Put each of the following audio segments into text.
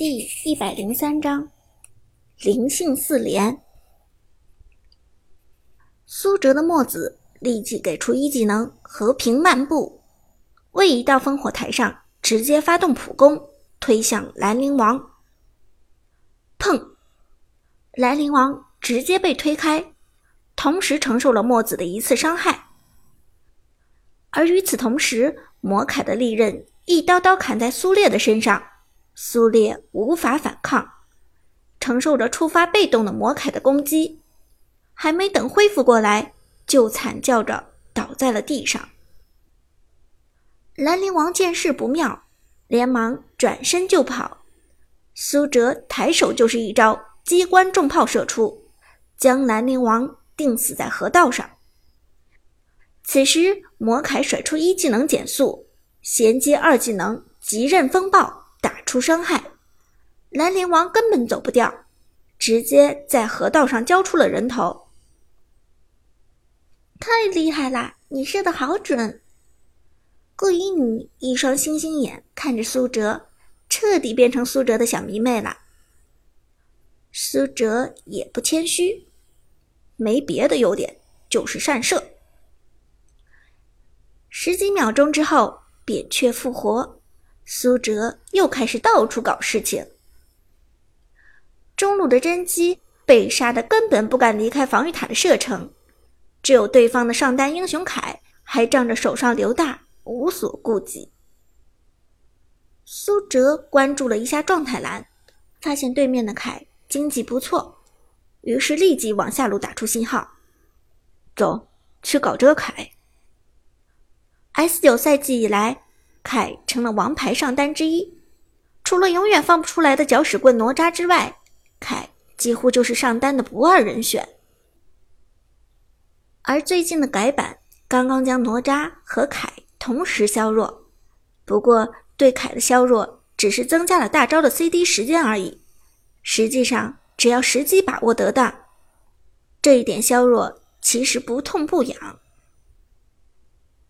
第一百零三章灵性四连。苏哲的墨子立即给出一技能“和平漫步”，位移到烽火台上，直接发动普攻，推向兰陵王。砰！兰陵王直接被推开，同时承受了墨子的一次伤害。而与此同时，魔铠的利刃一刀刀砍在苏烈的身上。苏烈无法反抗，承受着触发被动的魔铠的攻击，还没等恢复过来，就惨叫着倒在了地上。兰陵王见势不妙，连忙转身就跑。苏哲抬手就是一招机关重炮射出，将兰陵王钉死在河道上。此时魔铠甩出一技能减速，衔接二技能极刃风暴。出伤害，兰陵王根本走不掉，直接在河道上交出了人头。太厉害了，你射的好准！顾依女一双星星眼看着苏哲，彻底变成苏哲的小迷妹了。苏哲也不谦虚，没别的优点，就是善射。十几秒钟之后，扁鹊复活。苏哲又开始到处搞事情。中路的甄姬被杀的根本不敢离开防御塔的射程，只有对方的上单英雄凯还仗着手上刘大无所顾忌。苏哲关注了一下状态栏，发现对面的凯经济不错，于是立即往下路打出信号：“走，去搞这个凯。”S 九赛季以来。凯成了王牌上单之一，除了永远放不出来的搅屎棍哪吒之外，凯几乎就是上单的不二人选。而最近的改版刚刚将哪吒和凯同时削弱，不过对凯的削弱只是增加了大招的 CD 时间而已，实际上只要时机把握得当，这一点削弱其实不痛不痒。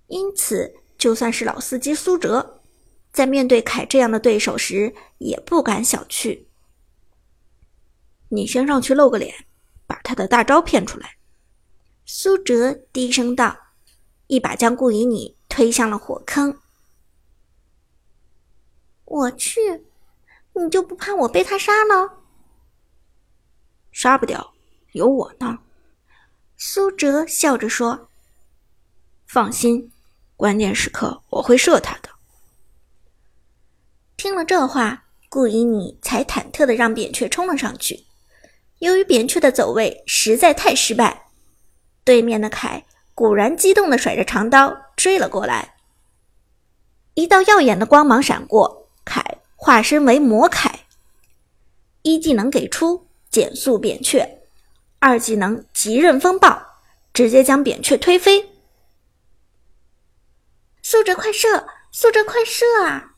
因此。就算是老司机苏哲，在面对凯这样的对手时，也不敢小觑。你先上去露个脸，把他的大招骗出来。”苏哲低声道，一把将顾以你推向了火坑。“我去，你就不怕我被他杀了？”“杀不掉，有我呢。”苏哲笑着说，“放心。”关键时刻我会射他的。听了这话，顾以你才忐忑的让扁鹊冲了上去。由于扁鹊的走位实在太失败，对面的凯果然激动的甩着长刀追了过来。一道耀眼的光芒闪过，凯化身为魔凯，一技能给出减速扁鹊，二技能极刃风暴，直接将扁鹊推飞。苏哲快射！苏哲快射啊！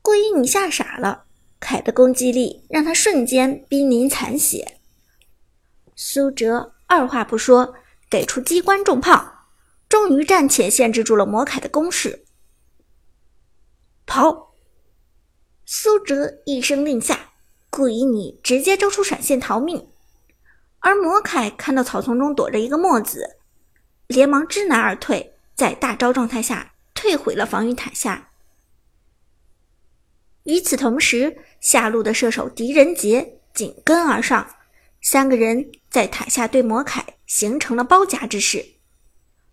顾一你吓傻了，凯的攻击力让他瞬间濒临残血。苏哲二话不说，给出机关重炮，终于暂且限制住了魔凯的攻势。跑！苏哲一声令下，顾以你直接招出闪现逃命。而魔凯看到草丛中躲着一个墨子，连忙知难而退。在大招状态下退回了防御塔下。与此同时，下路的射手狄仁杰紧跟而上，三个人在塔下对魔铠形成了包夹之势。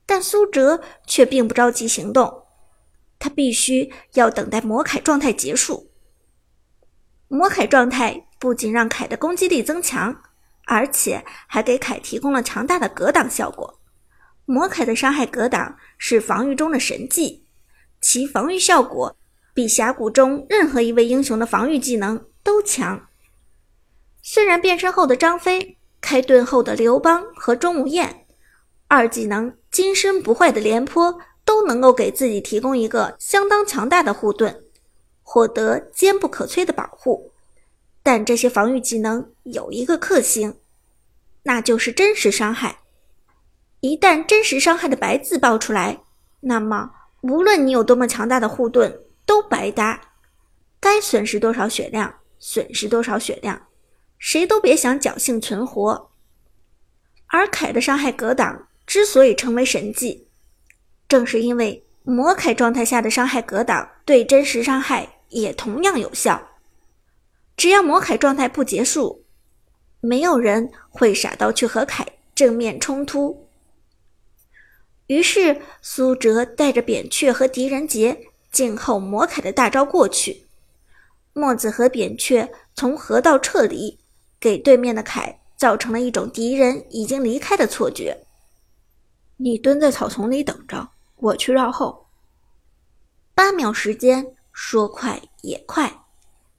但苏哲却并不着急行动，他必须要等待魔铠状态结束。魔铠状态不仅让铠的攻击力增强，而且还给铠提供了强大的格挡效果。魔铠的伤害格挡是防御中的神技，其防御效果比峡谷中任何一位英雄的防御技能都强。虽然变身后的张飞、开盾后的刘邦和钟无艳，二技能金身不坏的廉颇都能够给自己提供一个相当强大的护盾，获得坚不可摧的保护，但这些防御技能有一个克星，那就是真实伤害。一旦真实伤害的白字爆出来，那么无论你有多么强大的护盾都白搭，该损失多少血量损失多少血量，谁都别想侥幸存活。而凯的伤害格挡之所以成为神技，正是因为魔铠状态下的伤害格挡对真实伤害也同样有效。只要魔铠状态不结束，没有人会傻到去和凯正面冲突。于是苏哲带着扁鹊和狄仁杰静候魔铠的大招过去。墨子和扁鹊从河道撤离，给对面的凯。造成了一种敌人已经离开的错觉。你蹲在草丛里等着，我去绕后。八秒时间，说快也快。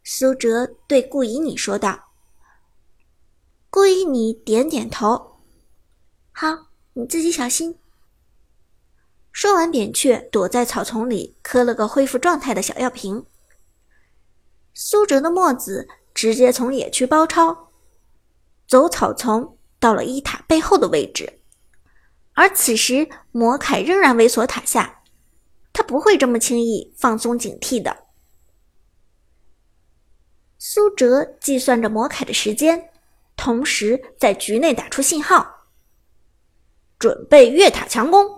苏哲对顾以你说道：“顾以你点点头，好，你自己小心。”说完，扁鹊躲在草丛里磕了个恢复状态的小药瓶。苏哲的墨子直接从野区包抄。走草丛到了一塔背后的位置，而此时魔铠仍然猥琐塔下，他不会这么轻易放松警惕的。苏哲计算着魔铠的时间，同时在局内打出信号，准备越塔强攻。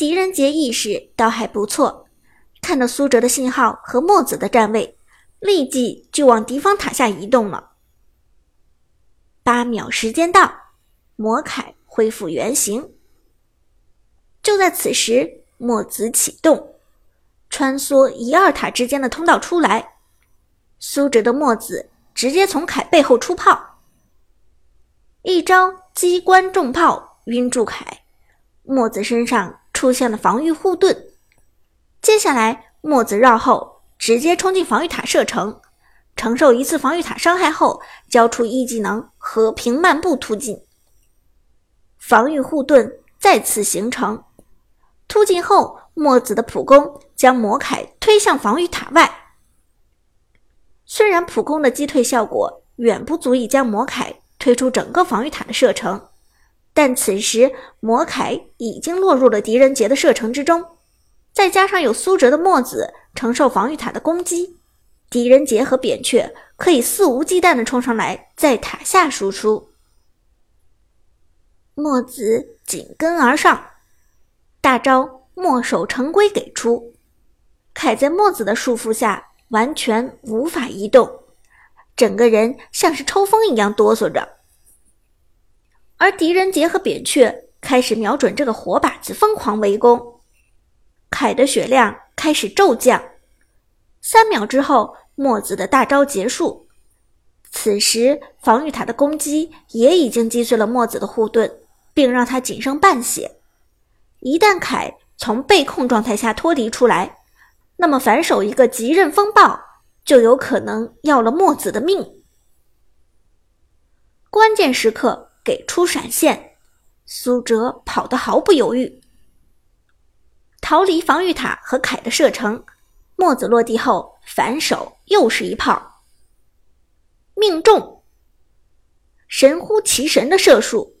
狄仁杰意识倒还不错，看到苏哲的信号和墨子的站位，立即就往敌方塔下移动了。八秒时间到，魔铠恢复原形。就在此时，墨子启动，穿梭一二塔之间的通道出来。苏哲的墨子直接从铠背后出炮，一招机关重炮晕住铠，墨子身上出现了防御护盾。接下来，墨子绕后直接冲进防御塔射程。承受一次防御塔伤害后，交出一技能“和平漫步”突进，防御护盾再次形成。突进后，墨子的普攻将魔铠推向防御塔外。虽然普攻的击退效果远不足以将魔铠推出整个防御塔的射程，但此时魔铠已经落入了狄仁杰的射程之中，再加上有苏哲的墨子承受防御塔的攻击。狄仁杰和扁鹊可以肆无忌惮地冲上来，在塔下输出。墨子紧跟而上，大招“墨守成规”给出，凯在墨子的束缚下完全无法移动，整个人像是抽风一样哆嗦着。而狄仁杰和扁鹊开始瞄准这个活靶子疯狂围攻，凯的血量开始骤降。三秒之后，墨子的大招结束。此时，防御塔的攻击也已经击碎了墨子的护盾，并让他仅剩半血。一旦凯从被控状态下脱离出来，那么反手一个极刃风暴就有可能要了墨子的命。关键时刻给出闪现，苏哲跑得毫不犹豫，逃离防御塔和凯的射程。墨子落地后反手又是一炮，命中！神乎其神的射术，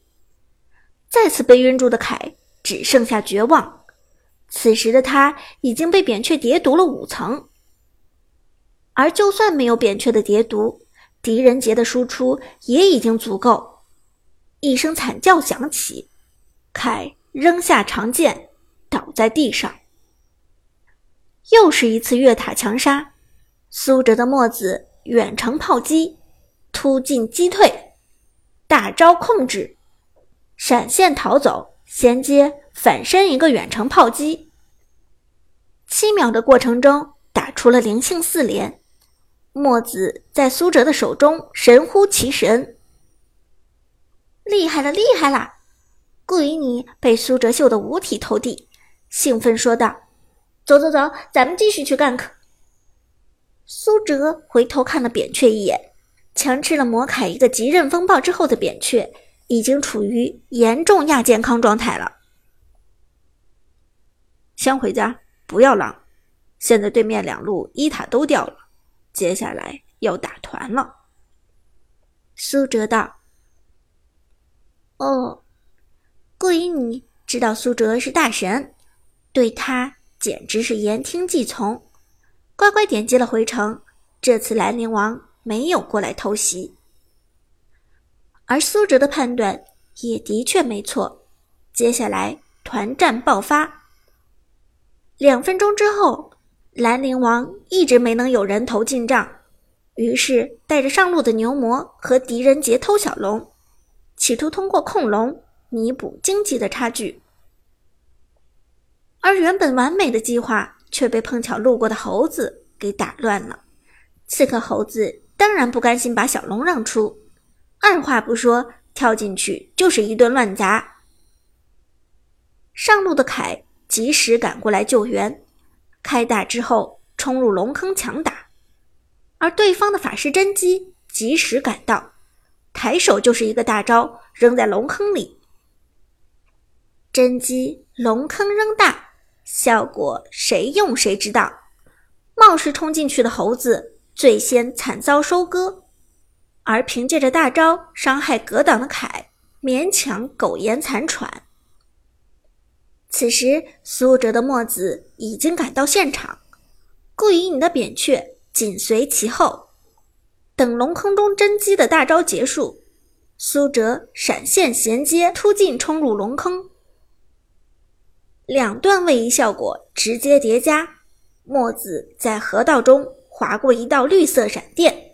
再次被晕住的凯只剩下绝望。此时的他已经被扁鹊叠毒了五层，而就算没有扁鹊的叠毒，狄仁杰的输出也已经足够。一声惨叫响起，凯扔下长剑，倒在地上。又是一次越塔强杀，苏哲的墨子远程炮击，突进击退，大招控制，闪现逃走，衔接反身一个远程炮击。七秒的过程中打出了灵性四连，墨子在苏哲的手中神乎其神，厉害了，厉害了！顾以你被苏哲秀得五体投地，兴奋说道。走走走，咱们继续去 gank。苏哲回头看了扁鹊一眼，强吃了魔铠一个极刃风暴之后的扁鹊，已经处于严重亚健康状态了。先回家，不要浪。现在对面两路一塔都掉了，接下来要打团了。苏哲道：“哦，顾以你知道苏哲是大神，对他。”简直是言听计从，乖乖点击了回城，这次兰陵王没有过来偷袭，而苏哲的判断也的确没错。接下来团战爆发，两分钟之后，兰陵王一直没能有人头进账，于是带着上路的牛魔和狄仁杰偷小龙，企图通过控龙弥补经济的差距。而原本完美的计划却被碰巧路过的猴子给打乱了。刺客猴子当然不甘心把小龙让出，二话不说跳进去就是一顿乱砸。上路的凯及时赶过来救援，开大之后冲入龙坑强打，而对方的法师真姬及时赶到，抬手就是一个大招扔在龙坑里。真姬龙坑扔大，效果谁用谁知道。冒失冲进去的猴子。最先惨遭收割，而凭借着大招伤害格挡的凯，勉强苟延残喘。此时，苏哲的墨子已经赶到现场，顾以你的扁鹊紧随其后。等龙坑中甄姬的大招结束，苏哲闪现衔接突进冲入龙坑，两段位移效果直接叠加，墨子在河道中。划过一道绿色闪电，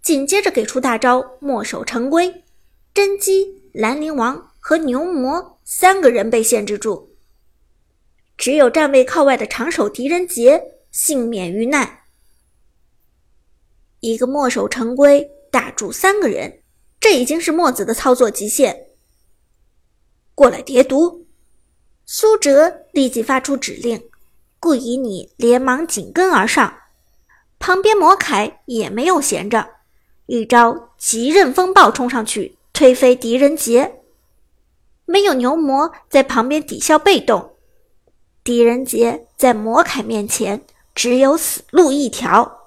紧接着给出大招“墨守成规”，甄姬、兰陵王和牛魔三个人被限制住，只有站位靠外的长手狄仁杰幸免于难。一个“墨守成规”打住三个人，这已经是墨子的操作极限。过来叠毒，苏哲立即发出指令。顾以你连忙紧跟而上，旁边魔凯也没有闲着，一招极刃风暴冲上去推飞狄仁杰。没有牛魔在旁边抵消被动，狄仁杰在魔凯面前只有死路一条。